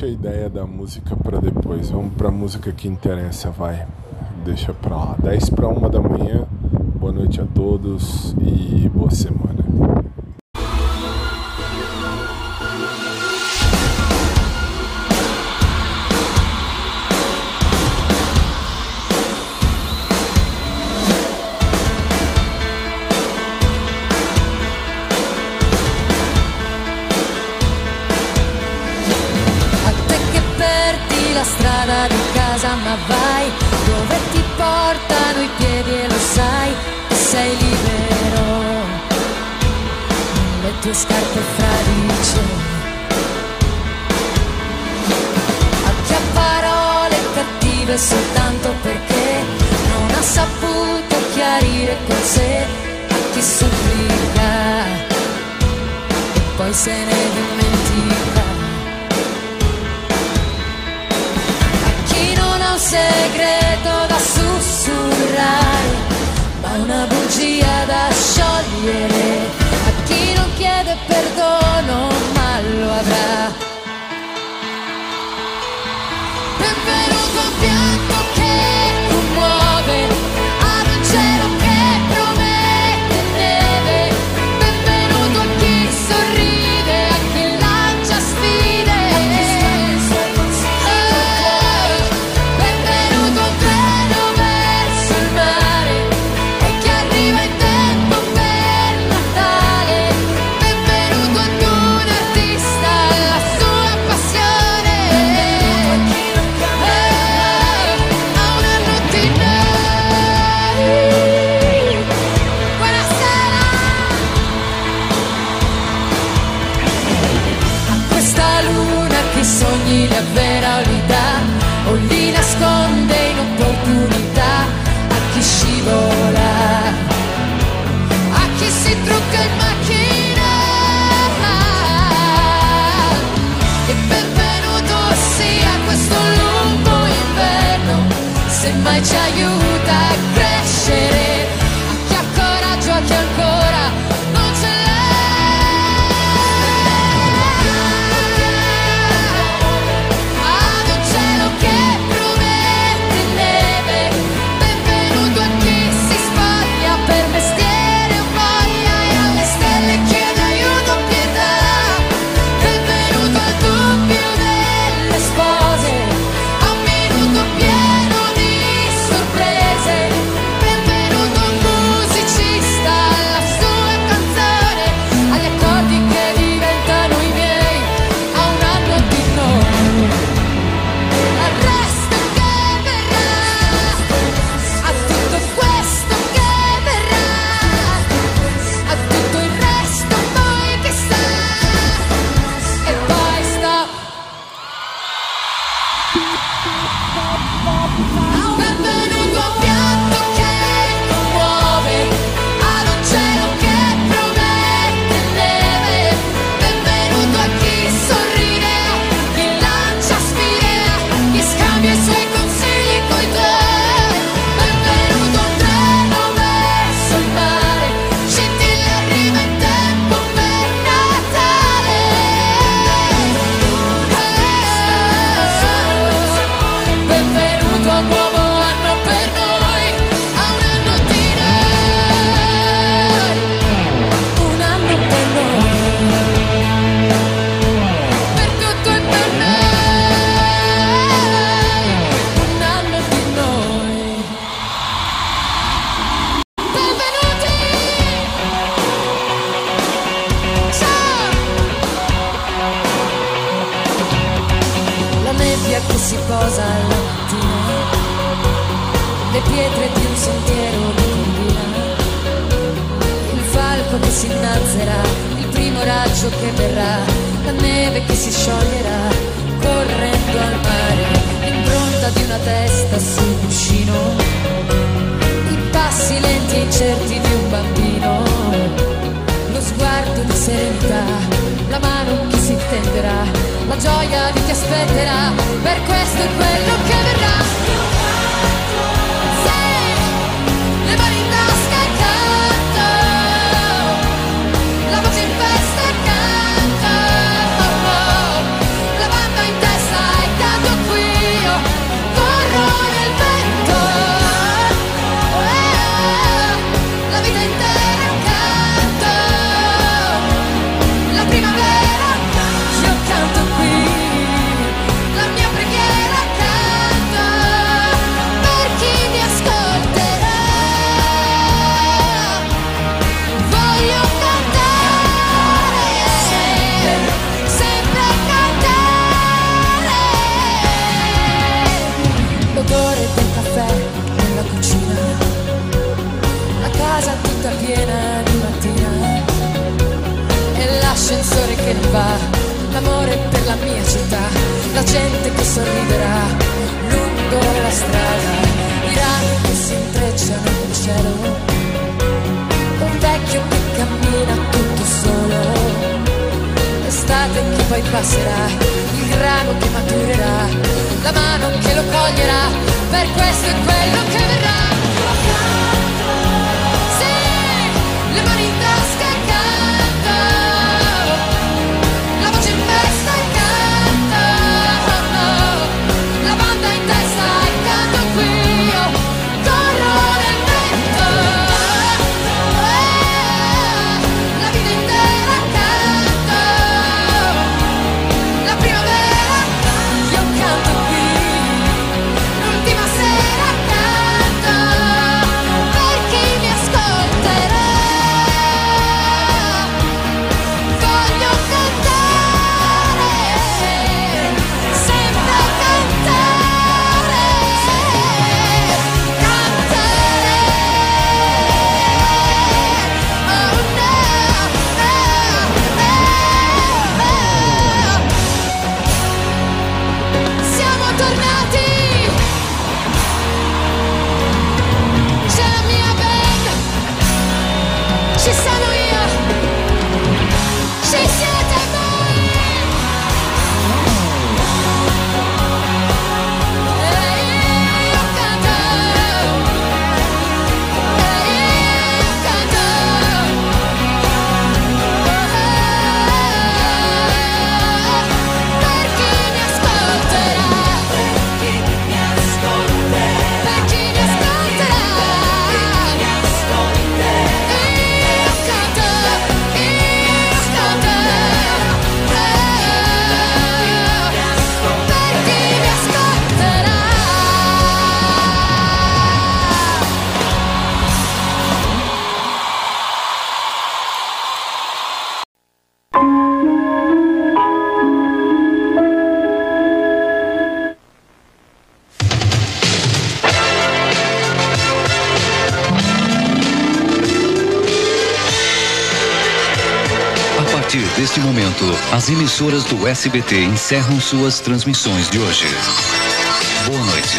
deixa a ideia da música para depois. Vamos para a música que interessa, vai. Deixa pra lá. 10 para uma da manhã. Boa noite a todos e boa semana. La strada di casa ma vai dove ti portano i piedi e lo sai che sei libero. Le tue scarpe fradice a chi ha parole cattive soltanto perché non ha saputo chiarire con sé a chi supplica. E poi se ne dimentica una bugia da sciogliere, a chi non chiede perdono ma lo avrà. Che sogni la vera dà o li nasconde in opportunità. A chi scivola a chi si trucca in macchina e benvenuto sia questo lungo inverno. Se mai ci aiuta che si innalzerà, il primo raggio che verrà, la neve che si scioglierà, correndo al mare, l'impronta di una testa sul cuscino, i passi lenti e incerti di un bambino, lo sguardo di serenità, la mano che si tenderà, la gioia di chi aspetterà, per questo e quello che città, la gente che sorriderà lungo la strada, i rami che si intrecciano nel cielo, un vecchio che cammina tutto solo, l'estate che poi passerà, il grano che maturerà, la mano che lo coglierà, per questo è quello che verrà. Deste momento, as emissoras do SBT encerram suas transmissões de hoje. Boa noite.